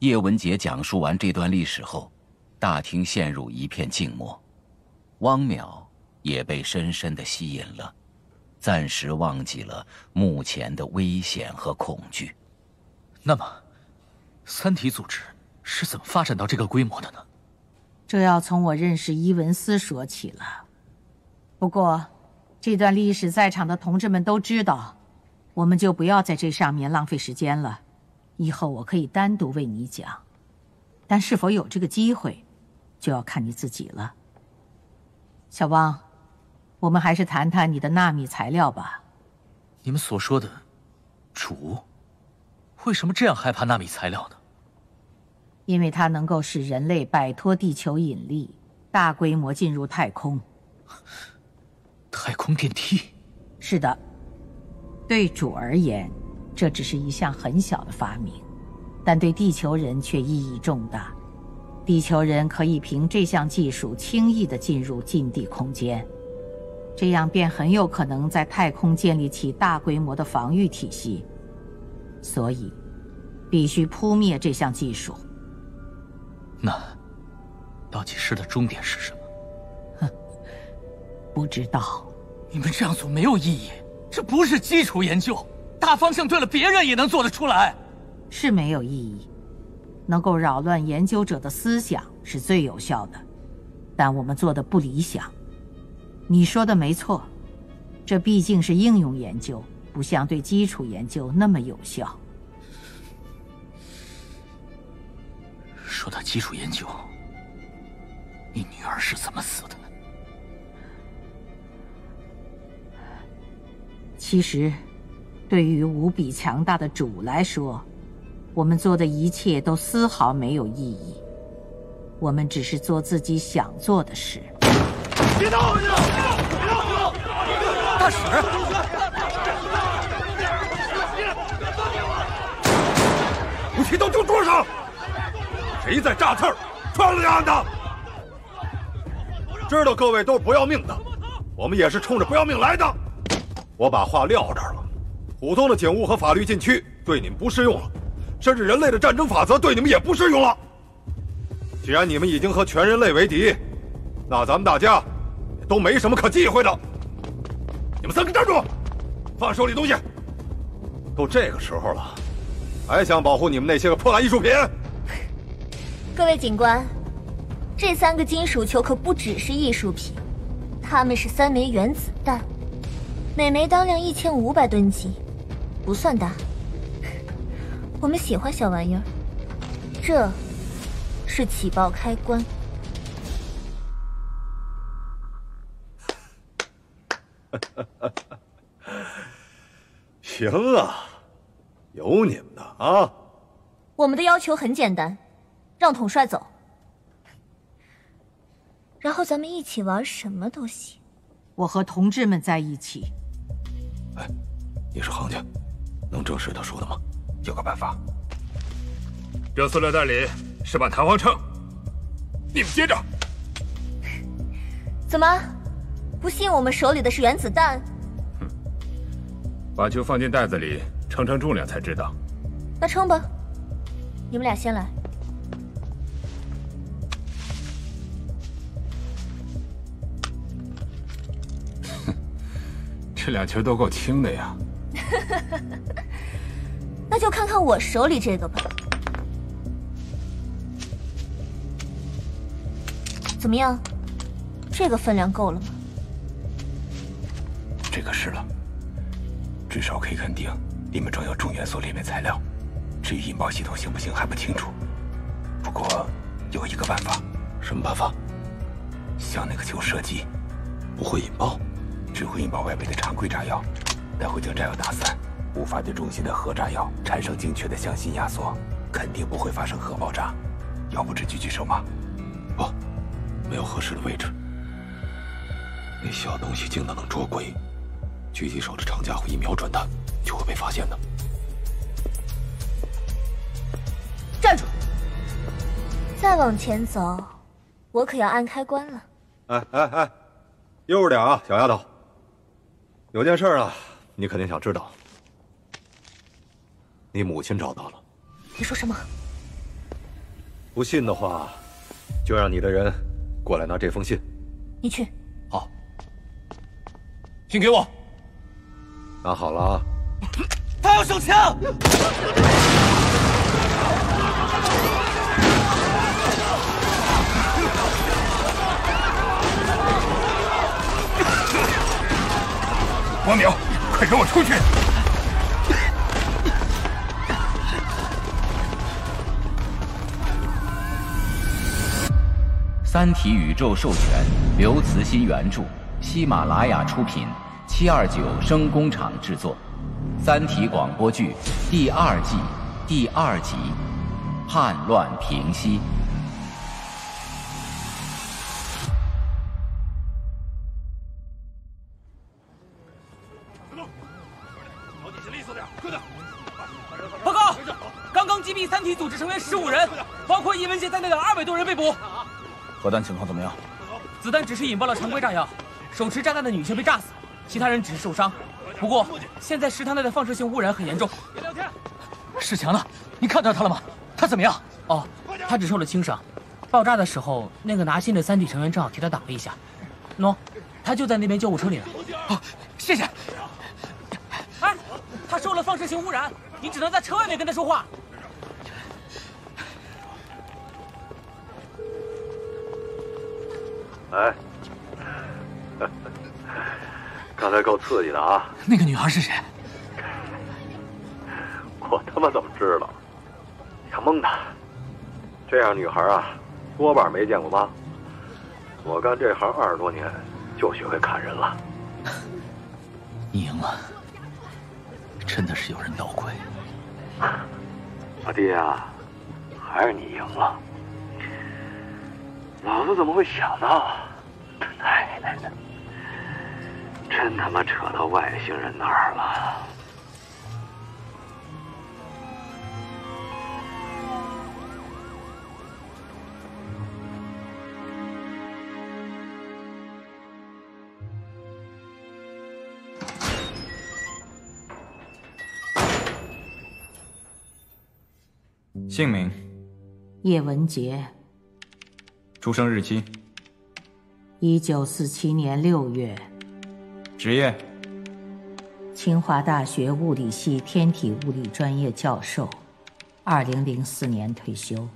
叶文杰讲述完这段历史后，大厅陷入一片静默，汪淼也被深深的吸引了，暂时忘记了目前的危险和恐惧。那么，三体组织是怎么发展到这个规模的呢？这要从我认识伊文斯说起了。不过，这段历史在场的同志们都知道，我们就不要在这上面浪费时间了。以后我可以单独为你讲，但是否有这个机会，就要看你自己了。小汪，我们还是谈谈你的纳米材料吧。你们所说的“主”，为什么这样害怕纳米材料呢？因为它能够使人类摆脱地球引力，大规模进入太空。太空电梯？是的，对主而言，这只是一项很小的发明，但对地球人却意义重大。地球人可以凭这项技术轻易地进入近地空间，这样便很有可能在太空建立起大规模的防御体系。所以，必须扑灭这项技术。那，倒计时的终点是什么？哼，不知道。你们这样做没有意义，这不是基础研究。大方向对了，别人也能做得出来。是没有意义，能够扰乱研究者的思想是最有效的，但我们做的不理想。你说的没错，这毕竟是应用研究，不像对基础研究那么有效。说到基础研究，你女儿是怎么死的？其实。对于无比强大的主来说，我们做的一切都丝毫没有意义。我们只是做自己想做的事。别动！别动！别动！大使，武器都丢桌上！谁在炸刺儿？撞了的！知道各位都是不要命的，我们也是冲着不要命来的。我把话撂这。普通的警务和法律禁区对你们不适用了，甚至人类的战争法则对你们也不适用了。既然你们已经和全人类为敌，那咱们大家都没什么可忌讳的。你们三个站住，放手里东西。都这个时候了，还想保护你们那些个破烂艺术品？各位警官，这三个金属球可不只是艺术品，它们是三枚原子弹，每枚当量一千五百吨级。不算大，我们喜欢小玩意儿。这，是起爆开关。行啊，有你们的啊！我们的要求很简单，让统帅走，然后咱们一起玩什么都行。我和同志们在一起。哎，你是行家。能证实他说的吗？有个办法。这塑料袋里是把弹簧秤，你们接着。怎么，不信我们手里的是原子弹？哼，把球放进袋子里，称称重量才知道。那称吧，你们俩先来。哼，这俩球都够轻的呀。那就看看我手里这个吧，怎么样？这个分量够了吗？这个是了，至少可以肯定里面装有重元素裂变材料。至于引爆系统行不行还不清楚，不过有一个办法。什么办法？向那个球射击，不会引爆，只会引爆外围的常规炸药。但会将炸药打散，无法对中心的核炸药产生精确的向心压缩，肯定不会发生核爆炸。要不直举举手吗？不，没有合适的位置。那小东西竟然能捉鬼，狙击手的长家伙一瞄准它，就会被发现的。站住！再往前走，我可要按开关了。哎哎哎，悠着点啊，小丫头。有件事啊。你肯定想知道，你母亲找到了。你说什么？不信的话，就让你的人过来拿这封信。你去。好。信给我。拿好了啊。他有手枪。王淼，快跟我出去！《三体》宇宙授权，刘慈欣原著，喜马拉雅出品，七二九声工厂制作，《三体》广播剧第二季第二集，叛乱平息。报告！刚刚击毙三体组织成员十五人，包括叶文洁在内的二百多人被捕。核弹情况怎么样？子弹只是引爆了常规炸药，手持炸弹的女性被炸死，其他人只是受伤。不过现在食堂内的放射性污染很严重。史。强呢？你看到他了吗？他怎么样？哦，他只受了轻伤。爆炸的时候，那个拿信的三体成员正好替他挡了一下。喏，他就在那边救护车里呢。哦，谢谢。哎，他受了放射性污染，你只能在车外面跟他说话。哎，刚才够刺激的啊！那个女孩是谁？我他妈怎么知道？想蒙他？这样女孩啊，多半没见过妈。我干这行二十多年，就学会看人了。你赢了，真的是有人捣鬼。老弟啊，还是你赢了。老子怎么会想到？奶奶的，真他妈扯到外星人那儿了！姓名：叶文杰。出生日期。一九四七年六月，职业，清华大学物理系天体物理专业教授，二零零四年退休。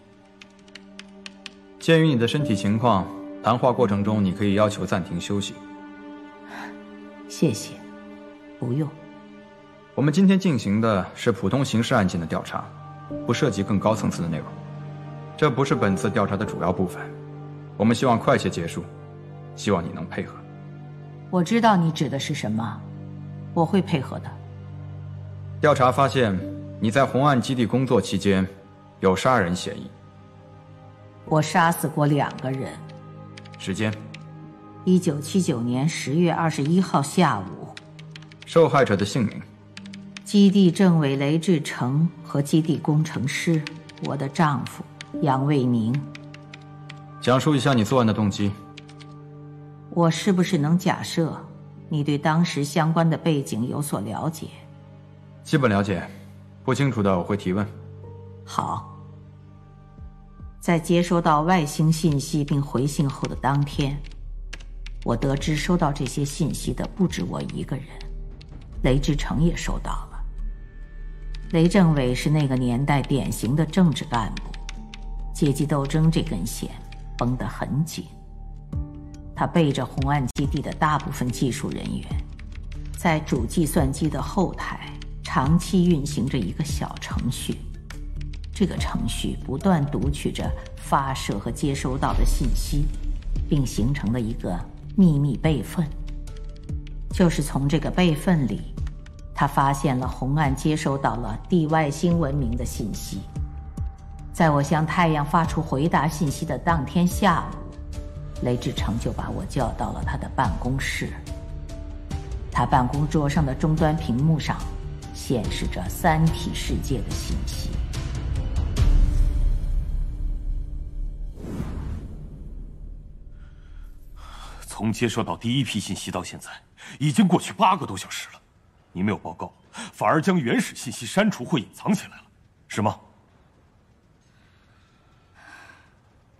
鉴于你的身体情况，谈话过程中你可以要求暂停休息。谢谢，不用。我们今天进行的是普通刑事案件的调查，不涉及更高层次的内容。这不是本次调查的主要部分，我们希望快些结束。希望你能配合。我知道你指的是什么，我会配合的。调查发现你在红岸基地工作期间有杀人嫌疑。我杀死过两个人。时间：一九七九年十月二十一号下午。受害者的姓名：基地政委雷志成和基地工程师，我的丈夫杨卫宁。讲述一下你作案的动机。我是不是能假设，你对当时相关的背景有所了解？基本了解，不清楚的我会提问。好。在接收到外星信息并回信后的当天，我得知收到这些信息的不止我一个人，雷志成也收到了。雷政委是那个年代典型的政治干部，阶级斗争这根线绷得很紧。他背着红岸基地的大部分技术人员，在主计算机的后台长期运行着一个小程序。这个程序不断读取着发射和接收到的信息，并形成了一个秘密备份。就是从这个备份里，他发现了红岸接收到了地外星文明的信息。在我向太阳发出回答信息的当天下午。雷志成就把我叫到了他的办公室。他办公桌上的终端屏幕上显示着三体世界的信息。从接收到第一批信息到现在，已经过去八个多小时了。你没有报告，反而将原始信息删除或隐藏起来了，是吗？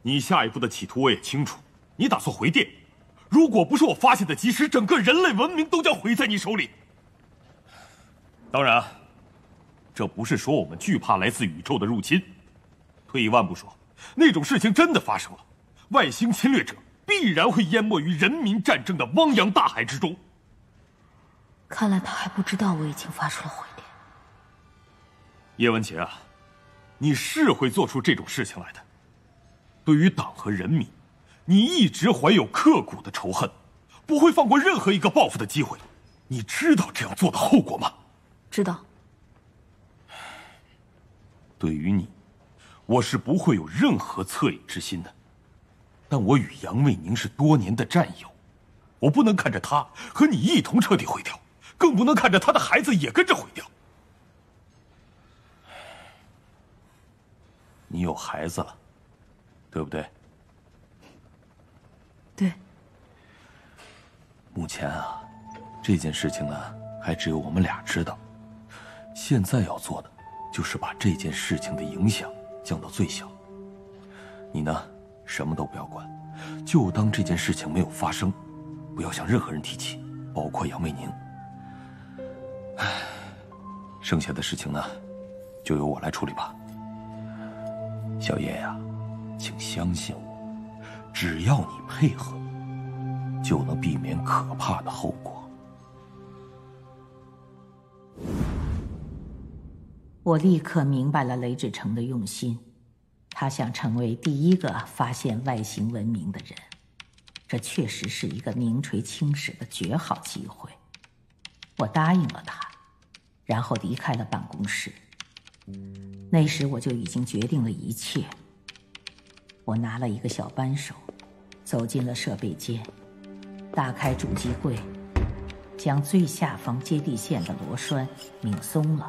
你下一步的企图我也清楚，你打算回电。如果不是我发现的及时，整个人类文明都将毁在你手里。当然，这不是说我们惧怕来自宇宙的入侵。退一万步说，那种事情真的发生了，外星侵略者必然会淹没于人民战争的汪洋大海之中。看来他还不知道我已经发出了回电。叶文杰啊，你是会做出这种事情来的。对于党和人民。你一直怀有刻骨的仇恨，不会放过任何一个报复的机会。你知道这样做的后果吗？知道。对于你，我是不会有任何恻隐之心的。但我与杨卫宁是多年的战友，我不能看着他和你一同彻底毁掉，更不能看着他的孩子也跟着毁掉。你有孩子了，对不对？对。目前啊，这件事情呢，还只有我们俩知道。现在要做的，就是把这件事情的影响降到最小。你呢，什么都不要管，就当这件事情没有发生，不要向任何人提起，包括杨美宁。唉，剩下的事情呢，就由我来处理吧。小叶呀，请相信我。只要你配合，就能避免可怕的后果。我立刻明白了雷志成的用心，他想成为第一个发现外星文明的人，这确实是一个名垂青史的绝好机会。我答应了他，然后离开了办公室。那时我就已经决定了一切。我拿了一个小扳手，走进了设备间，打开主机柜，将最下方接地线的螺栓拧松了。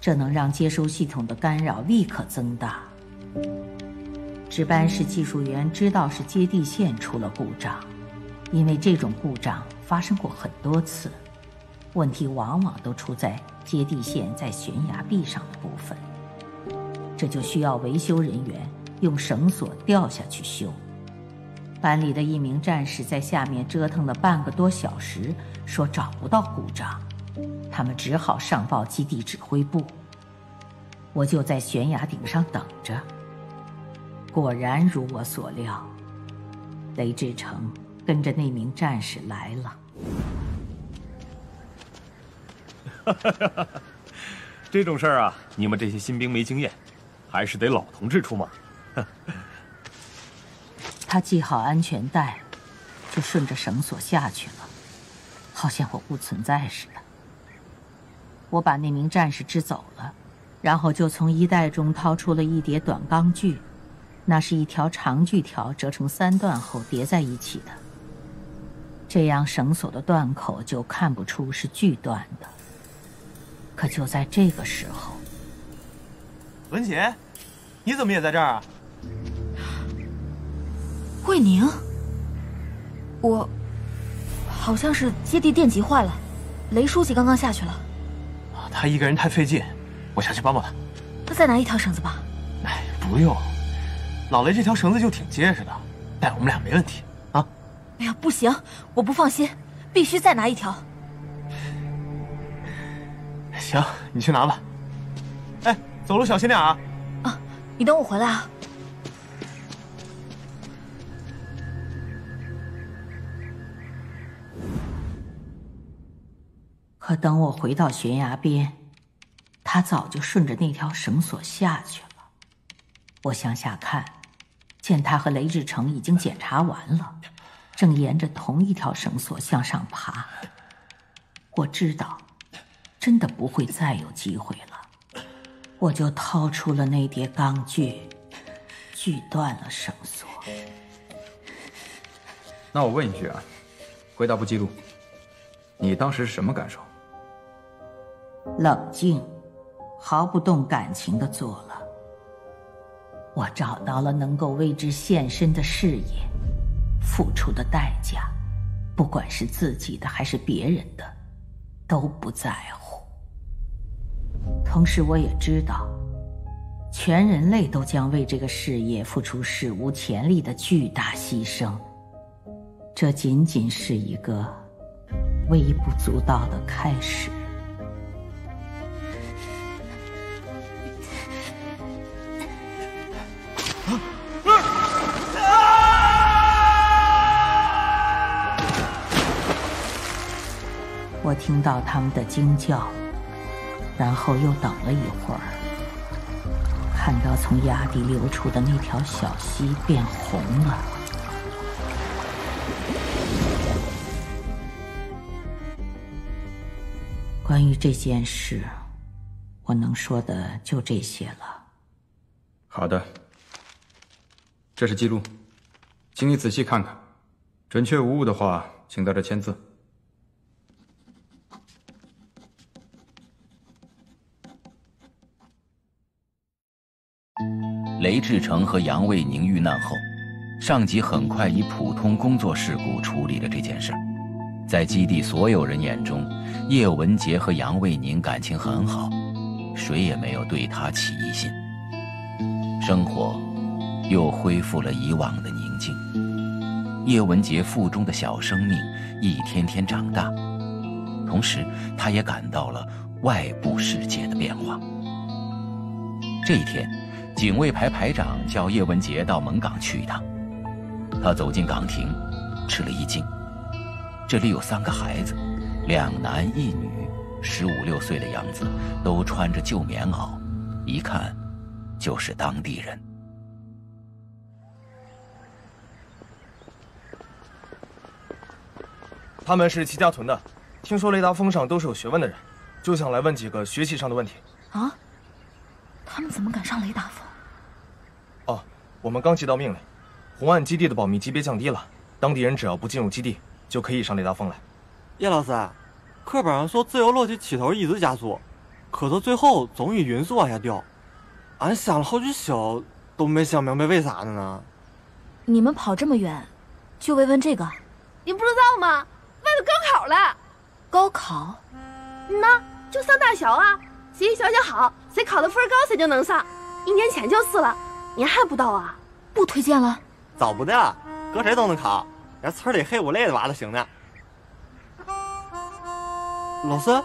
这能让接收系统的干扰立刻增大。值班室技术员知道是接地线出了故障，因为这种故障发生过很多次，问题往往都出在接地线在悬崖壁上的部分。这就需要维修人员用绳索吊下去修。班里的一名战士在下面折腾了半个多小时，说找不到故障，他们只好上报基地指挥部。我就在悬崖顶上等着。果然如我所料，雷志成跟着那名战士来了。这种事儿啊，你们这些新兵没经验。还是得老同志出马。他系好安全带，就顺着绳索下去了，好像我不存在似的。我把那名战士支走了，然后就从衣袋中掏出了一叠短钢锯，那是一条长锯条折成三段后叠在一起的，这样绳索的断口就看不出是锯断的。可就在这个时候。文杰，你怎么也在这儿啊？卫宁，我好像是接地电极坏了，雷书记刚刚下去了。他一个人太费劲，我下去帮帮他。那再拿一条绳子吧。哎，不用，老雷这条绳子就挺结实的，带我们俩没问题啊。哎呀，不行，我不放心，必须再拿一条。行，你去拿吧。哎。走路小心点啊！啊，你等我回来啊！可等我回到悬崖边，他早就顺着那条绳索下去了。我向下看，见他和雷志成已经检查完了，正沿着同一条绳索向上爬。我知道，真的不会再有机会了。我就掏出了那叠钢锯，锯断了绳索。那我问一句啊，回答不记录，你当时是什么感受？冷静，毫不动感情的做了。我找到了能够为之献身的事业，付出的代价，不管是自己的还是别人的，都不在乎。同时，我也知道，全人类都将为这个事业付出史无前例的巨大牺牲。这仅仅是一个微不足道的开始。我听到他们的惊叫，然后又等了一会儿，看到从崖底流出的那条小溪变红了。关于这件事，我能说的就这些了。好的，这是记录，请你仔细看看，准确无误的话，请在这签字。雷志成和杨卫宁遇难后，上级很快以普通工作事故处理了这件事。在基地所有人眼中，叶文杰和杨卫宁感情很好，谁也没有对他起疑心。生活又恢复了以往的宁静。叶文杰腹中的小生命一天天长大，同时他也感到了外部世界的变化。这一天。警卫排排长叫叶文杰到门岗去一趟。他走进岗亭，吃了一惊。这里有三个孩子，两男一女，十五六岁的样子，都穿着旧棉袄，一看就是当地人。他们是齐家屯的，听说雷达峰上都是有学问的人，就想来问几个学习上的问题。啊？他们怎么敢上雷达峰？哦，我们刚接到命令，红岸基地的保密级别降低了，当地人只要不进入基地，就可以上雷达峰来。叶老师，课本上说自由落体起头一直加速，可到最后总以匀速往下掉。俺想了好几宿，都没想明白为啥的呢。你们跑这么远，就为问这个？你不知道吗？为了高考了。高考？嗯呐，就上大学啊，谁学习好，谁考的分高，谁就能上。一年前就是了。你还不到啊？不推荐了。咋不的，搁谁都能考，连村里黑五类的娃都行呢。老师，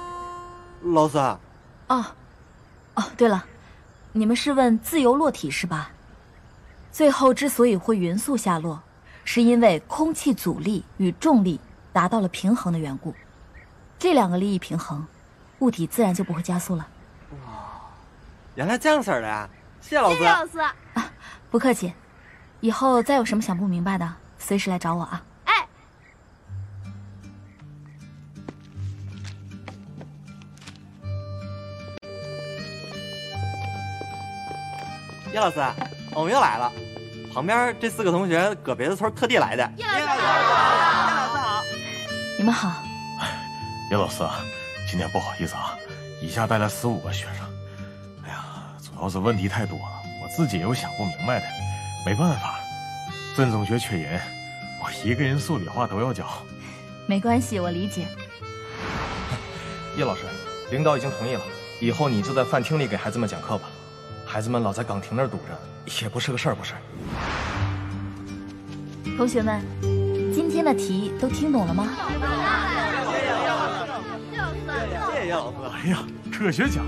老师。哦，哦，对了，你们是问自由落体是吧？最后之所以会匀速下落，是因为空气阻力与重力达到了平衡的缘故。这两个力一平衡，物体自然就不会加速了。哇，原来这样式儿的呀！谢谢老师。谢谢老师。啊，不客气。以后再有什么想不明白的，随时来找我啊。哎。叶老师，我们又来了。旁边这四个同学搁别的村特地来的。叶老师好。叶老师好。你们好。叶老师，今天不好意思啊，一下带来十五个学生。哎呀，主要是问题太多了。自己有想不明白的，没办法，镇中学缺人，我一个人数理化都要教。没关系，我理解。叶老师，领导已经同意了，以后你就在饭厅里给孩子们讲课吧。孩子们老在岗亭那儿堵着，也不是个事儿，不是？同学们，今天的题都听懂了吗？谢谢叶老师。哎呀，科学家，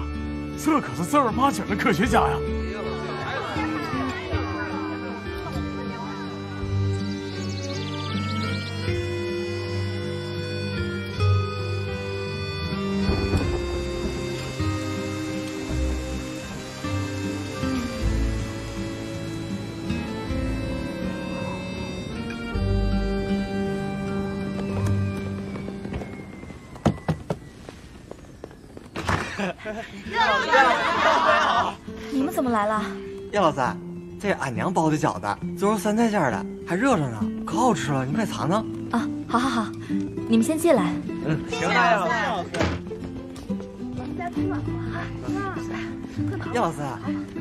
这可是正儿八经的科学家呀！来了？叶老三，这俺娘包的饺子，猪肉酸菜馅的，还热着呢，可好吃了，你快尝尝。啊，好好好，你们先进来。嗯，行，叶老师。叶老三，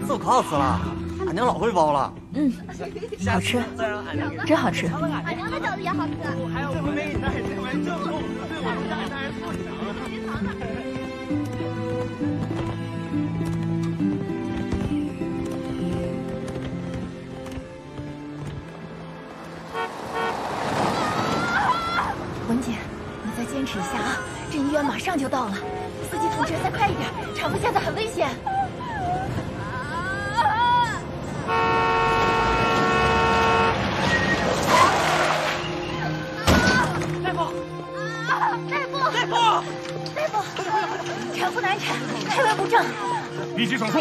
这可好吃了，俺娘老会包了。嗯，好吃，真好吃。俺娘的饺子也好吃。还有我妹呢，马上就到了，司机同志再快一点，产妇现在很危险。大夫，大夫，大夫，大夫，产妇难产，胎位不正，立即手术。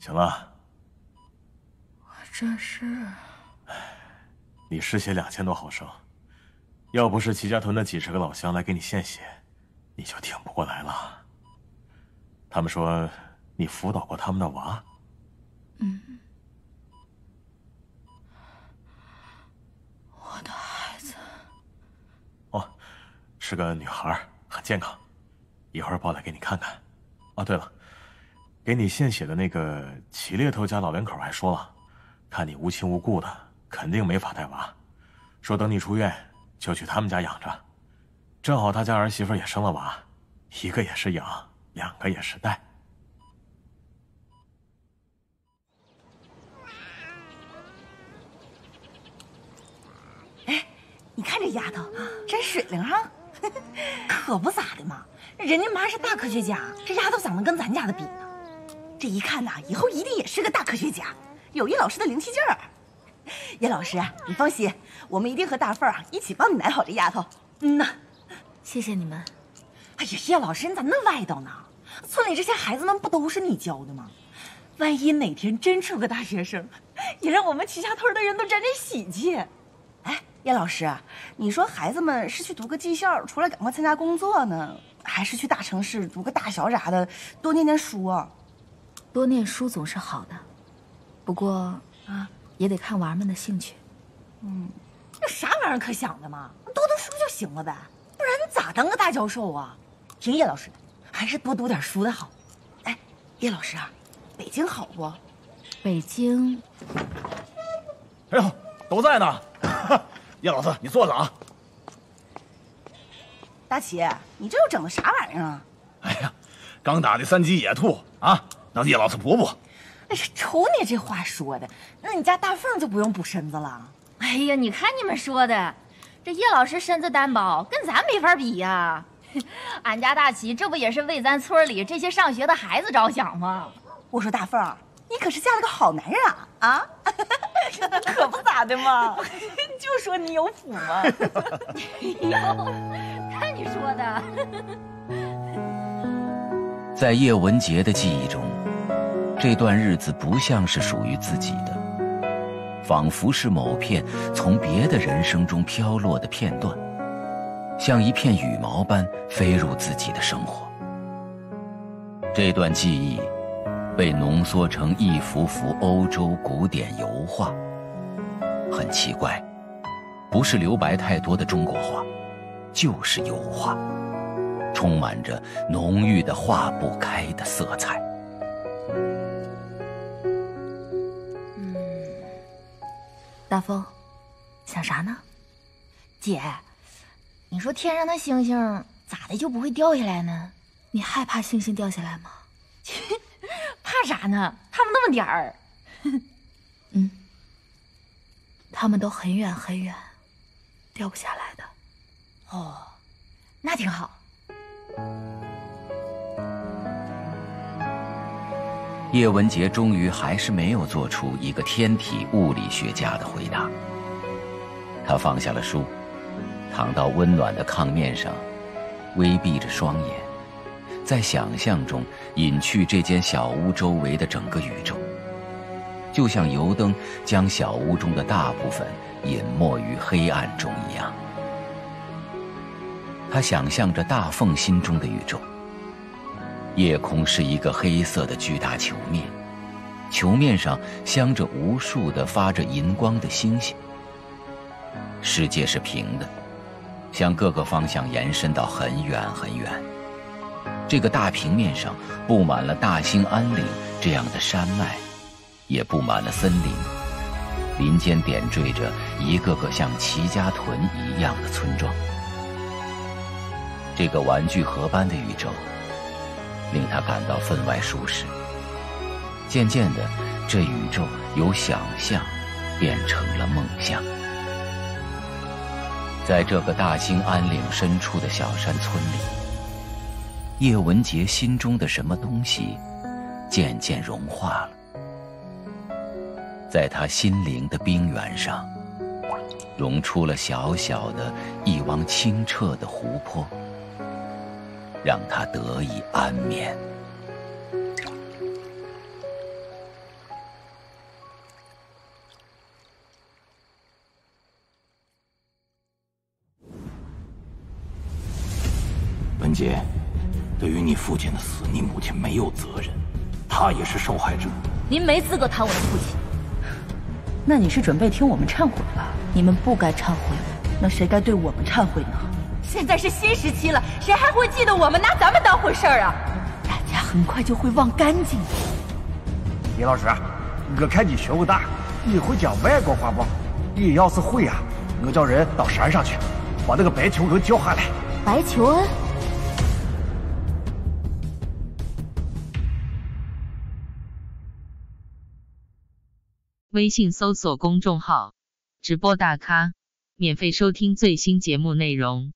行了，我这是……你失血两千多毫升，要不是齐家屯的几十个老乡来给你献血，你就挺不过来了。他们说你辅导过他们的娃。嗯，我的孩子。哦，是个女孩，很健康，一会儿抱来给你看看。哦，对了。给你献血的那个齐猎头家老两口还说了，看你无亲无故的，肯定没法带娃，说等你出院就去他们家养着。正好他家儿媳妇也生了娃，一个也是养，两个也是带。哎，你看这丫头，真水灵哈，可不咋的嘛。人家妈是大科学家，这丫头咋能跟咱家的比？这一看呐，以后一定也是个大科学家，有叶老师的灵气劲儿。叶老师，你放心，我们一定和大凤儿一起帮你奶好这丫头。嗯呐，谢谢你们。哎呀，叶老师，你咋那外道呢？村里这些孩子们不都是你教的吗？万一哪天真出个大学生，也让我们齐家屯的人都沾沾喜气。哎，叶老师，你说孩子们是去读个技校，出来赶快参加工作呢，还是去大城市读个大学啥的，多念念书啊？多念书总是好的，不过啊，也得看娃儿们的兴趣。嗯，那啥玩意儿可想的嘛，多读书就行了呗，不然你咋当个大教授啊？听叶老师的，还是多读点书的好。哎，叶老师啊，北京好不？北京，哎呦，都在呢。叶老师，你坐着啊。大齐，你这又整的啥玩意儿啊？哎呀，刚打的三级野兔啊。让叶老师补补。哎呀，瞅你这话说的，那你家大凤就不用补身子了。哎呀，你看你们说的，这叶老师身子单薄，跟咱没法比呀。俺家大齐这不也是为咱村里这些上学的孩子着想吗？我说大凤，你可是嫁了个好男人啊！啊，可不咋的嘛，就说你有福嘛。哟，看你说的。在叶文洁的记忆中，这段日子不像是属于自己的，仿佛是某片从别的人生中飘落的片段，像一片羽毛般飞入自己的生活。这段记忆被浓缩成一幅幅欧洲古典油画，很奇怪，不是留白太多的中国画，就是油画。充满着浓郁的化不开的色彩。大风，想啥呢？姐，你说天上的星星咋的就不会掉下来呢？你害怕星星掉下来吗？怕啥呢？他们那么点儿。嗯，他们都很远很远，掉不下来的。哦，那挺好。叶文洁终于还是没有做出一个天体物理学家的回答。他放下了书，躺到温暖的炕面上，微闭着双眼，在想象中隐去这间小屋周围的整个宇宙。就像油灯将小屋中的大部分隐没于黑暗中一样。他想象着大凤心中的宇宙。夜空是一个黑色的巨大球面，球面上镶着无数的发着银光的星星。世界是平的，向各个方向延伸到很远很远。这个大平面上布满了大兴安岭这样的山脉，也布满了森林，林间点缀着一个个像齐家屯一样的村庄。这个玩具盒般的宇宙。令他感到分外舒适。渐渐的，这宇宙由想象变成了梦想。在这个大兴安岭深处的小山村里，叶文洁心中的什么东西渐渐融化了。在他心灵的冰原上，融出了小小的一汪清澈的湖泊。让他得以安眠。文杰，对于你父亲的死，你母亲没有责任，她也是受害者。您没资格谈我的父亲。那你是准备听我们忏悔吧？你们不该忏悔，那谁该对我们忏悔呢？现在是新时期了，谁还会记得我们拿咱们当回事儿啊？大家很快就会忘干净。的。李老师，我看你学问大，你会讲外国话不？你要是会啊，我叫人到山上去，把那个白求恩叫下来。白求恩。微信搜索公众号“直播大咖”，免费收听最新节目内容。